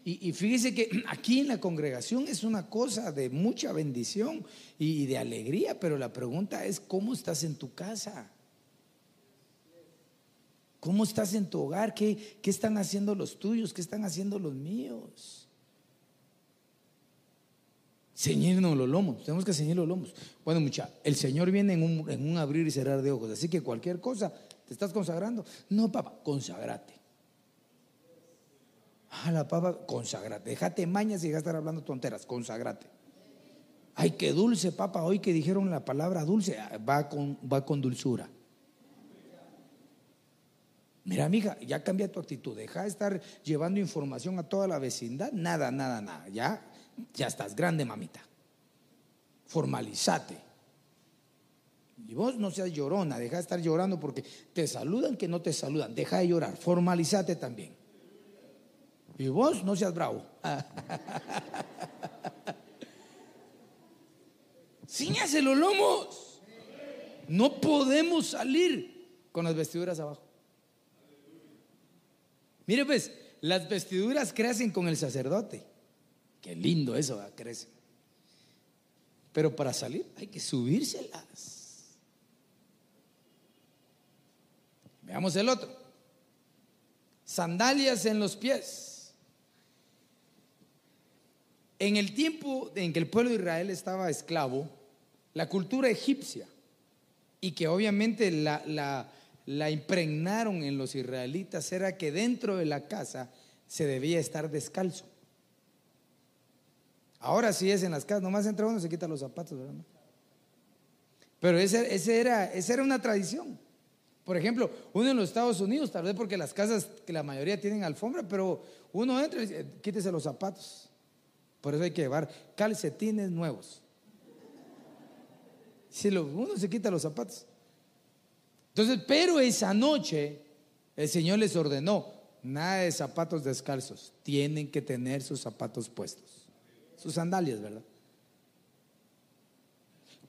Y, fíjese que aquí en la congregación es una cosa de mucha bendición y, de alegría, pero la pregunta es, ¿cómo estás en tu casa? ¿Cómo estás en tu hogar? ¿Qué, qué están haciendo los tuyos? ¿Qué están haciendo los míos? Ceñirnos los lomos, tenemos que ceñir los lomos. Bueno, mucha, el Señor viene en un, en un abrir y cerrar de ojos, así que cualquier cosa, ¿te estás consagrando? No, papá, consagrate. Ah, la papa, consagrate. Déjate mañas y deja estar hablando tonteras, consagrate. Ay, qué dulce, papa. Hoy que dijeron la palabra dulce, ah, va con, va con dulzura. Mira, amiga, ya cambia tu actitud. Deja de estar llevando información a toda la vecindad. Nada, nada, nada. Ya, ya estás grande, mamita. Formalizate. Y vos no seas llorona, deja de estar llorando porque te saludan que no te saludan. Deja de llorar. Formalizate también. Y vos no seas bravo. Ciñase los lomos. No podemos salir con las vestiduras abajo. Mire pues, las vestiduras crecen con el sacerdote. Qué lindo eso, crece. Pero para salir hay que subírselas. Veamos el otro. Sandalias en los pies. En el tiempo en que el pueblo de Israel estaba esclavo, la cultura egipcia, y que obviamente la, impregnaron en los israelitas, era que dentro de la casa se debía estar descalzo. Ahora sí es en las casas, nomás entra uno se quita los zapatos, ¿verdad? Pero ese, ese era, esa era una tradición. Por ejemplo, uno en los Estados Unidos, tal vez porque las casas, que la mayoría tienen alfombra, pero uno entra y dice, quítese los zapatos. Por eso hay que llevar calcetines nuevos. Si uno se quita los zapatos. Entonces, pero esa noche el Señor les ordenó, nada de zapatos descalzos, tienen que tener sus zapatos puestos, sus sandalias, ¿verdad?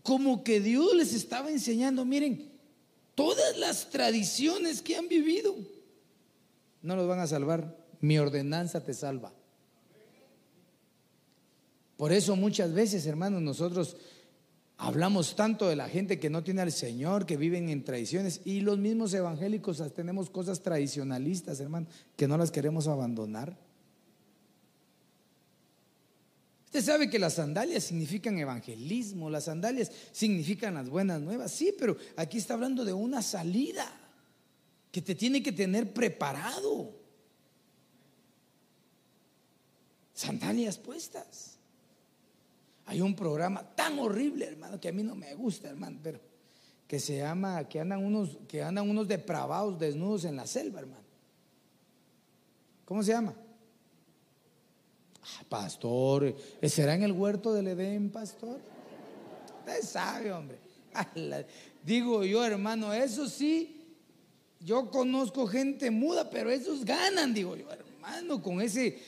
Como que Dios les estaba enseñando, miren, todas las tradiciones que han vivido no los van a salvar, mi ordenanza te salva. Por eso muchas veces, hermanos, nosotros hablamos tanto de la gente que no tiene al Señor, que viven en tradiciones, y los mismos evangélicos tenemos cosas tradicionalistas, hermano, que no las queremos abandonar. Usted sabe que las sandalias significan evangelismo, las sandalias significan las buenas nuevas, sí, pero aquí está hablando de una salida que te tiene que tener preparado. Sandalias puestas. Hay un programa tan horrible, hermano, que a mí no me gusta, hermano, pero que se llama, que andan unos, que andan unos depravados desnudos en la selva, hermano. ¿Cómo se llama? pastor, ¿será en el huerto del Edén, pastor? Usted sabe, hombre. Digo yo, hermano, eso sí, yo conozco gente muda, pero esos ganan, digo yo, hermano, con ese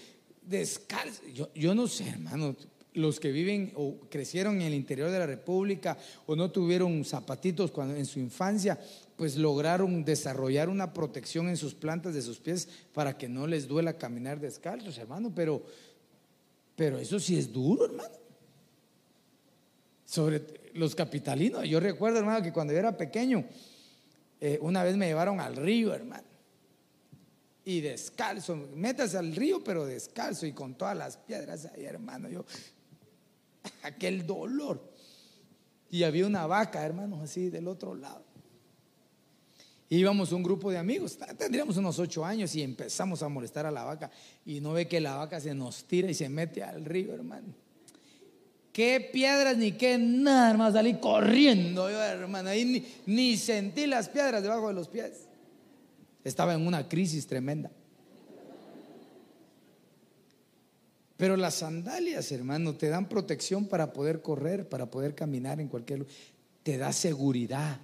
descalzo. Yo, yo no sé, hermano, los que viven o crecieron en el interior de la República o no tuvieron zapatitos cuando en su infancia, pues lograron desarrollar una protección en sus plantas de sus pies para que no les duela caminar descalzos, hermano, pero pero eso sí es duro, hermano. Sobre los capitalinos, yo recuerdo, hermano, que cuando yo era pequeño, eh, una vez me llevaron al río, hermano. Y descalzo, métase al río, pero descalzo y con todas las piedras ahí, hermano. Yo, aquel dolor. Y había una vaca, hermanos, así del otro lado. íbamos un grupo de amigos, tendríamos unos ocho años y empezamos a molestar a la vaca. Y no ve que la vaca se nos tira y se mete al río, hermano. Qué piedras ni qué nada, hermano. Salí corriendo yo, hermano. Ahí ni, ni sentí las piedras debajo de los pies. Estaba en una crisis tremenda. Pero las sandalias, hermano, te dan protección para poder correr, para poder caminar en cualquier lugar. Te da seguridad.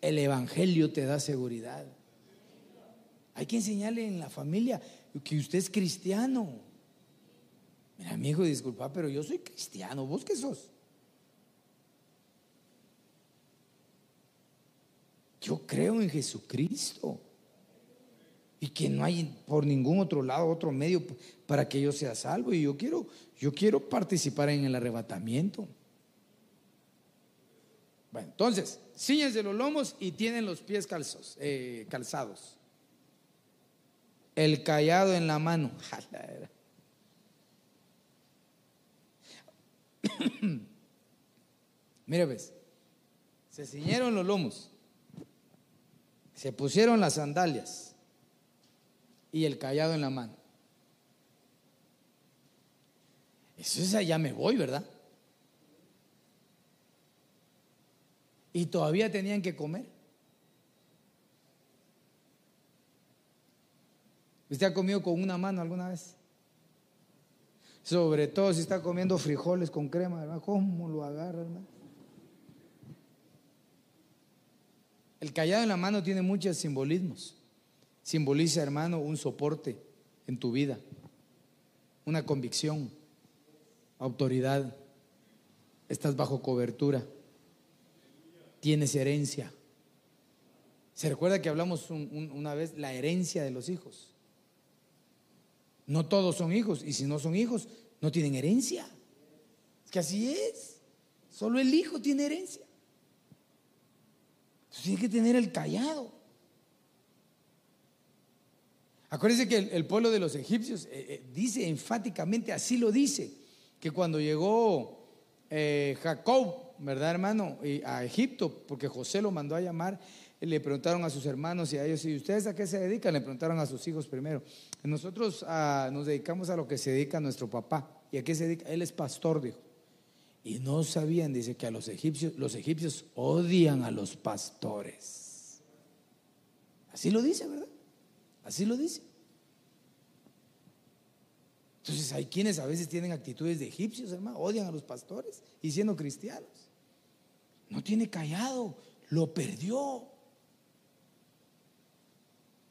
El Evangelio te da seguridad. Hay que enseñarle en la familia que usted es cristiano. Mira, mi hijo, disculpa, pero yo soy cristiano. ¿Vos qué sos? Yo creo en Jesucristo y que no hay por ningún otro lado otro medio para que yo sea salvo y yo quiero yo quiero participar en el arrebatamiento. Bueno, entonces, de los lomos y tienen los pies calzos, eh, calzados. El callado en la mano. Mire, ves, se ciñeron los lomos, se pusieron las sandalias y el callado en la mano. Eso es allá me voy, ¿verdad? Y todavía tenían que comer. ¿Usted ha comido con una mano alguna vez? Sobre todo si está comiendo frijoles con crema, ¿verdad? ¿Cómo lo agarra, hermano? El callado en la mano tiene muchos simbolismos. Simboliza, hermano, un soporte en tu vida, una convicción, autoridad. Estás bajo cobertura, tienes herencia. Se recuerda que hablamos una vez la herencia de los hijos. No todos son hijos y si no son hijos, no tienen herencia. Es que así es. Solo el hijo tiene herencia. Entonces tiene que tener el callado. Acuérdense que el, pueblo de los egipcios eh, eh, dice enfáticamente, así lo dice, que cuando llegó eh, Jacob, ¿verdad hermano? a Egipto, porque José lo mandó a llamar, le preguntaron a sus hermanos y a ellos, ¿y ustedes a qué se dedican? Le preguntaron a sus hijos primero. Nosotros ah, nos dedicamos a lo que se dedica nuestro papá. ¿Y a qué se dedica? Él es pastor, dijo. Y no sabían, dice, que a los egipcios, los egipcios odian a los pastores. Así lo dice, ¿verdad? Así lo dice. Entonces hay quienes a veces tienen actitudes de egipcios, hermano, odian a los pastores y siendo cristianos. No tiene callado, lo perdió.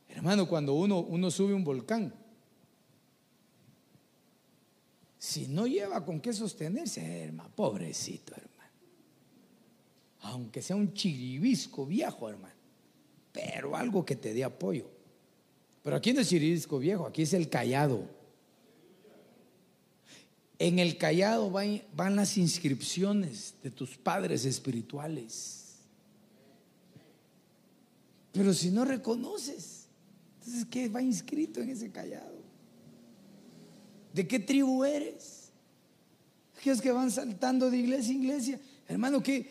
Hermano, cuando uno, uno sube un volcán, si no lleva con qué sostenerse, hermano, pobrecito, hermano. Aunque sea un chiribisco viejo, hermano, pero algo que te dé apoyo. Pero aquí no es chirisco viejo, aquí es el callado. En el callado van, van las inscripciones de tus padres espirituales. Pero si no reconoces, entonces ¿qué va inscrito en ese callado? ¿De qué tribu eres? Aquellos que van saltando de iglesia a iglesia. Hermano, que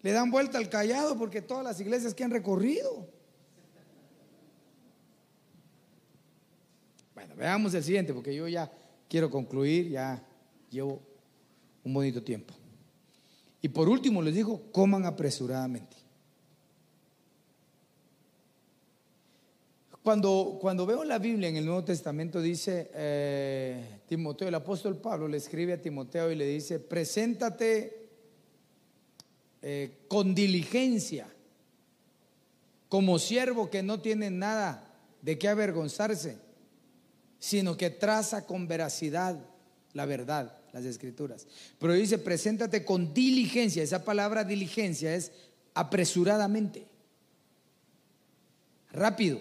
le dan vuelta al callado porque todas las iglesias que han recorrido. Bueno, veamos el siguiente, porque yo ya quiero concluir, ya llevo un bonito tiempo. Y por último les digo, coman apresuradamente. Cuando, cuando veo la Biblia en el Nuevo Testamento dice, eh, Timoteo, el apóstol Pablo le escribe a Timoteo y le dice, preséntate eh, con diligencia como siervo que no tiene nada de qué avergonzarse, sino que traza con veracidad la verdad, las escrituras. Pero dice, preséntate con diligencia. Esa palabra diligencia es apresuradamente, rápido.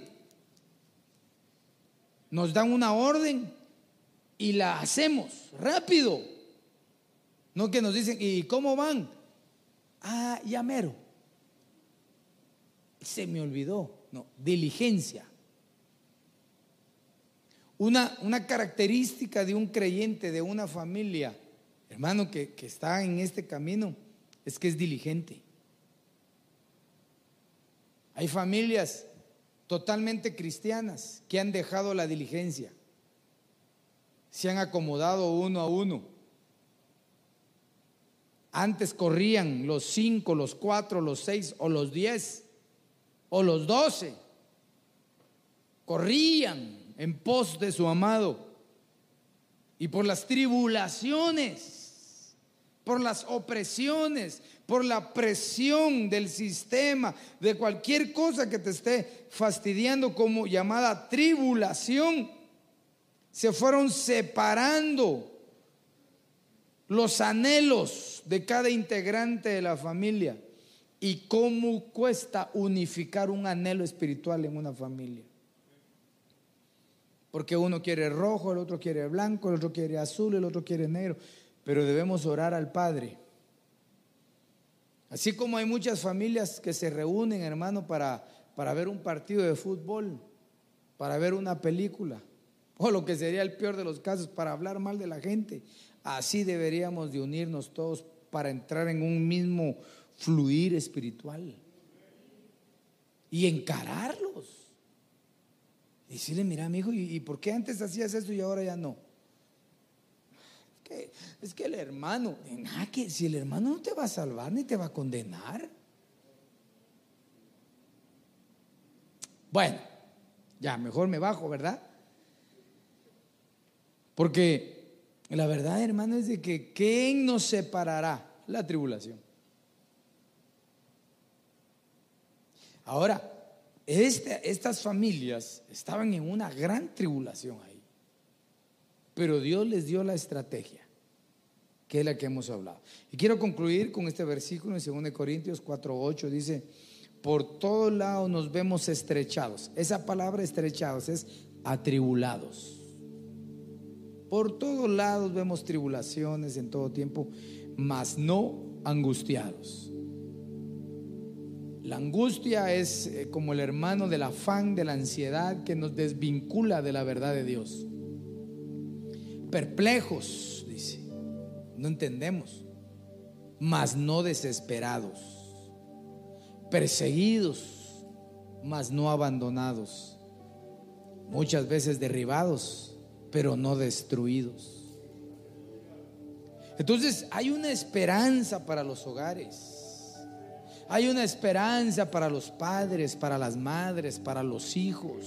Nos dan una orden y la hacemos rápido. No que nos dicen, ¿y cómo van? Ah, ya mero. Se me olvidó. No, diligencia. Una, una característica de un creyente, de una familia, hermano, que, que está en este camino, es que es diligente. Hay familias totalmente cristianas que han dejado la diligencia. Se han acomodado uno a uno. Antes corrían los cinco, los cuatro, los seis o los diez o los doce. Corrían en pos de su amado. Y por las tribulaciones, por las opresiones, por la presión del sistema, de cualquier cosa que te esté fastidiando como llamada tribulación, se fueron separando los anhelos de cada integrante de la familia y cómo cuesta unificar un anhelo espiritual en una familia. Porque uno quiere rojo, el otro quiere blanco, el otro quiere azul, el otro quiere negro. Pero debemos orar al Padre. Así como hay muchas familias que se reúnen, hermano, para, para ver un partido de fútbol, para ver una película, o lo que sería el peor de los casos, para hablar mal de la gente. Así deberíamos de unirnos todos para entrar en un mismo fluir espiritual y encararlos. Y decirle, mira, amigo, ¿y, ¿y por qué antes hacías esto y ahora ya no? Es que, es que el hermano, nada que si el hermano no te va a salvar ni te va a condenar. Bueno, ya, mejor me bajo, ¿verdad? Porque la verdad, hermano, es de que ¿quién nos separará? La tribulación. Ahora, estas familias estaban en una gran tribulación ahí. Pero Dios les dio la estrategia, que es la que hemos hablado. Y quiero concluir con este versículo en 2 Corintios 4:8 dice, "Por todos lados nos vemos estrechados." Esa palabra estrechados es atribulados. Por todos lados vemos tribulaciones en todo tiempo, mas no angustiados. La angustia es eh, como el hermano del afán, de la ansiedad que nos desvincula de la verdad de Dios. Perplejos, dice, no entendemos, mas no desesperados. Perseguidos, mas no abandonados. Muchas veces derribados, pero no destruidos. Entonces hay una esperanza para los hogares. Hay una esperanza para los padres, para las madres, para los hijos.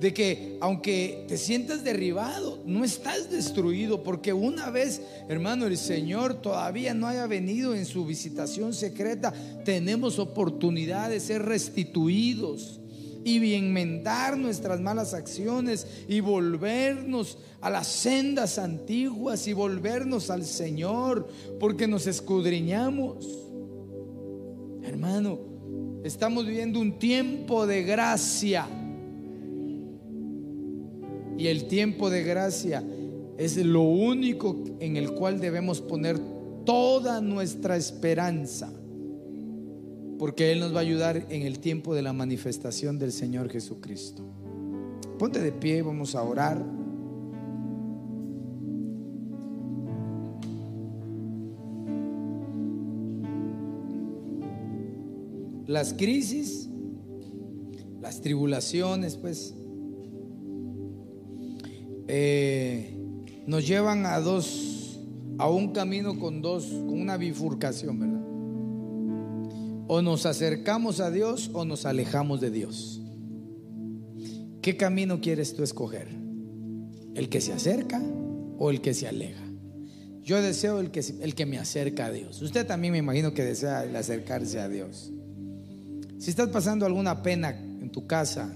De que aunque te sientas derribado, no estás destruido, porque una vez, hermano, el Señor todavía no haya venido en su visitación secreta, tenemos oportunidad de ser restituidos y enmendar nuestras malas acciones y volvernos a las sendas antiguas y volvernos al Señor, porque nos escudriñamos. Hermano, estamos viviendo un tiempo de gracia. Y el tiempo de gracia es lo único en el cual debemos poner toda nuestra esperanza. Porque Él nos va a ayudar en el tiempo de la manifestación del Señor Jesucristo. Ponte de pie, vamos a orar. Las crisis, las tribulaciones, pues, eh, nos llevan a dos, a un camino con dos, con una bifurcación, ¿verdad? O nos acercamos a Dios o nos alejamos de Dios. ¿Qué camino quieres tú escoger? ¿El que se acerca o el que se aleja? Yo deseo el que, el que me acerca a Dios. Usted también me imagino que desea acercarse a Dios. Si estás pasando alguna pena en tu casa,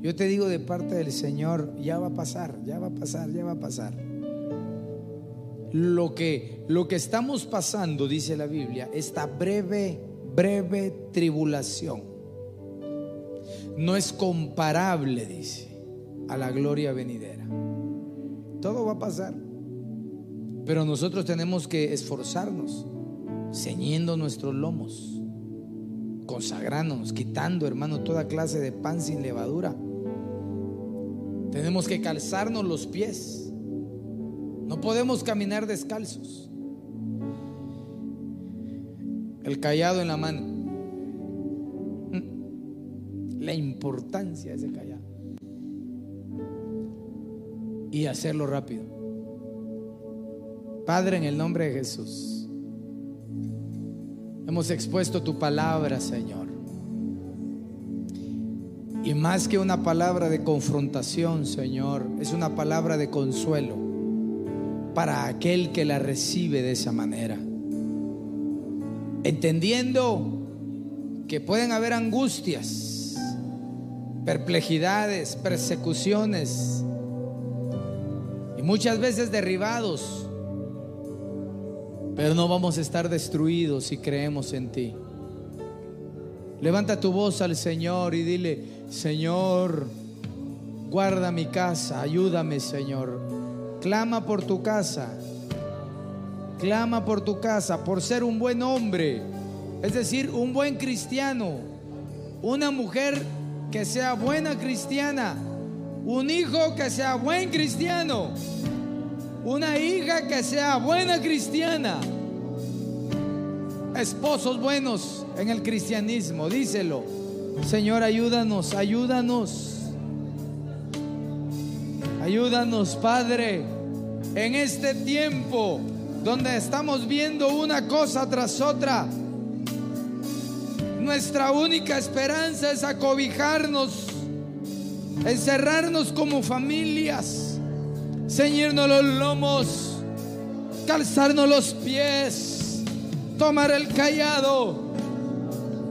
yo te digo de parte del Señor, ya va a pasar, ya va a pasar, ya va a pasar. Lo que, lo que estamos pasando, dice la Biblia, esta breve, breve tribulación, no es comparable, dice, a la gloria venidera. Todo va a pasar. Pero nosotros tenemos que esforzarnos, ceñiendo nuestros lomos, consagrándonos, quitando, hermano, toda clase de pan sin levadura. Tenemos que calzarnos los pies. No podemos caminar descalzos. El callado en la mano. La importancia de ese callado. Y hacerlo rápido. Padre, en el nombre de Jesús, hemos expuesto tu palabra, Señor. Y más que una palabra de confrontación, Señor, es una palabra de consuelo para aquel que la recibe de esa manera. Entendiendo que pueden haber angustias, perplejidades, persecuciones y muchas veces derribados, pero no vamos a estar destruidos si creemos en ti. Levanta tu voz al Señor y dile, Señor, guarda mi casa, ayúdame Señor. Clama por tu casa, clama por tu casa, por ser un buen hombre, es decir, un buen cristiano, una mujer que sea buena cristiana, un hijo que sea buen cristiano, una hija que sea buena cristiana esposos buenos en el cristianismo, díselo. Señor, ayúdanos, ayúdanos. Ayúdanos, Padre, en este tiempo donde estamos viendo una cosa tras otra. Nuestra única esperanza es acobijarnos, encerrarnos como familias, ceñirnos los lomos, calzarnos los pies tomar el callado,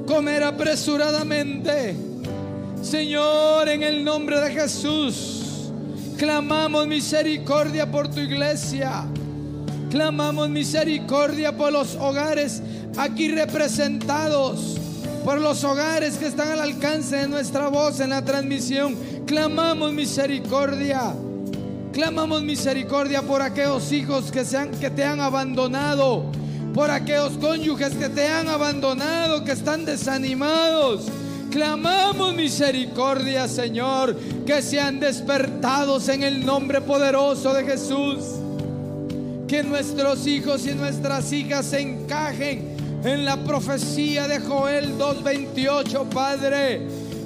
comer apresuradamente. Señor, en el nombre de Jesús, clamamos misericordia por tu iglesia. Clamamos misericordia por los hogares aquí representados, por los hogares que están al alcance de nuestra voz en la transmisión. Clamamos misericordia. Clamamos misericordia por aquellos hijos que, se han, que te han abandonado por aquellos cónyuges que te han abandonado, que están desanimados. Clamamos misericordia, Señor, que sean despertados en el nombre poderoso de Jesús. Que nuestros hijos y nuestras hijas se encajen en la profecía de Joel 2.28, Padre.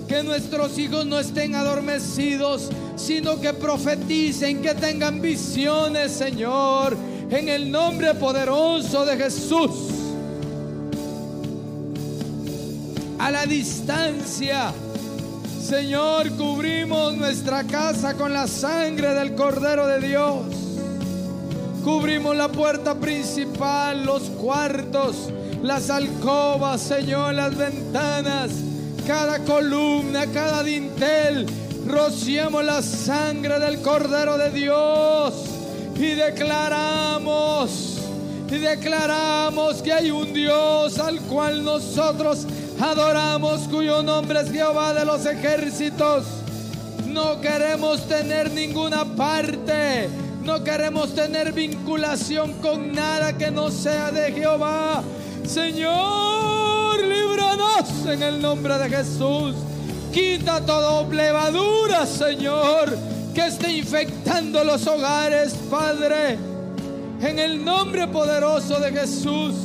Que nuestros hijos no estén adormecidos, sino que profeticen, que tengan visiones, Señor en el nombre poderoso de Jesús. A la distancia, Señor, cubrimos nuestra casa con la sangre del Cordero de Dios. Cubrimos la puerta principal, los cuartos, las alcobas, Señor, las ventanas, cada columna, cada dintel. Rociamos la sangre del Cordero de Dios y declaramos, y declaramos que hay un Dios al cual nosotros adoramos, cuyo nombre es Jehová de los ejércitos. No queremos tener ninguna parte, no queremos tener vinculación con nada que no sea de Jehová. Señor, líbranos en el nombre de Jesús. Quita toda levadura, Señor que esté infectando los hogares, Padre, en el nombre poderoso de Jesús.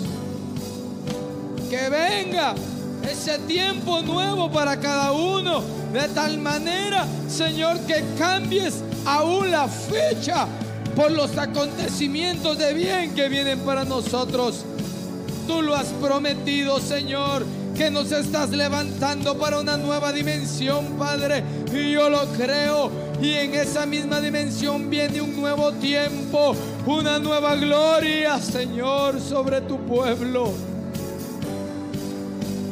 Que venga ese tiempo nuevo para cada uno, de tal manera, Señor, que cambies aún la fecha por los acontecimientos de bien que vienen para nosotros. Tú lo has prometido, Señor, que nos estás levantando para una nueva dimensión, Padre. Y yo lo creo y en esa misma dimensión viene un nuevo tiempo, una nueva gloria, Señor, sobre tu pueblo.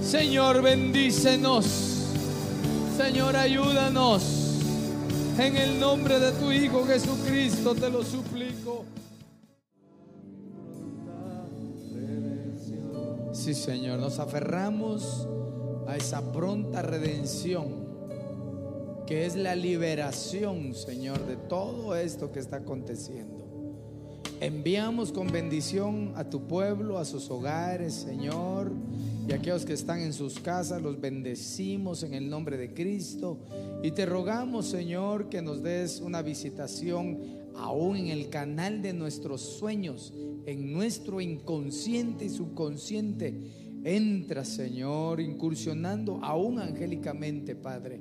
Señor, bendícenos. Señor, ayúdanos. En el nombre de tu Hijo Jesucristo te lo suplico. Sí, Señor, nos aferramos a esa pronta redención, que es la liberación, Señor, de todo esto que está aconteciendo. Enviamos con bendición a tu pueblo, a sus hogares, Señor, y a aquellos que están en sus casas, los bendecimos en el nombre de Cristo. Y te rogamos, Señor, que nos des una visitación aún en el canal de nuestros sueños, en nuestro inconsciente y subconsciente. Entra, Señor, incursionando aún angélicamente, Padre.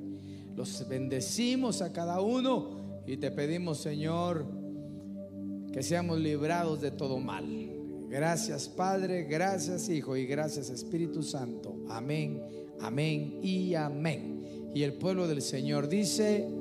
Los bendecimos a cada uno y te pedimos, Señor, que seamos librados de todo mal. Gracias Padre, gracias Hijo y gracias Espíritu Santo. Amén, amén y amén. Y el pueblo del Señor dice...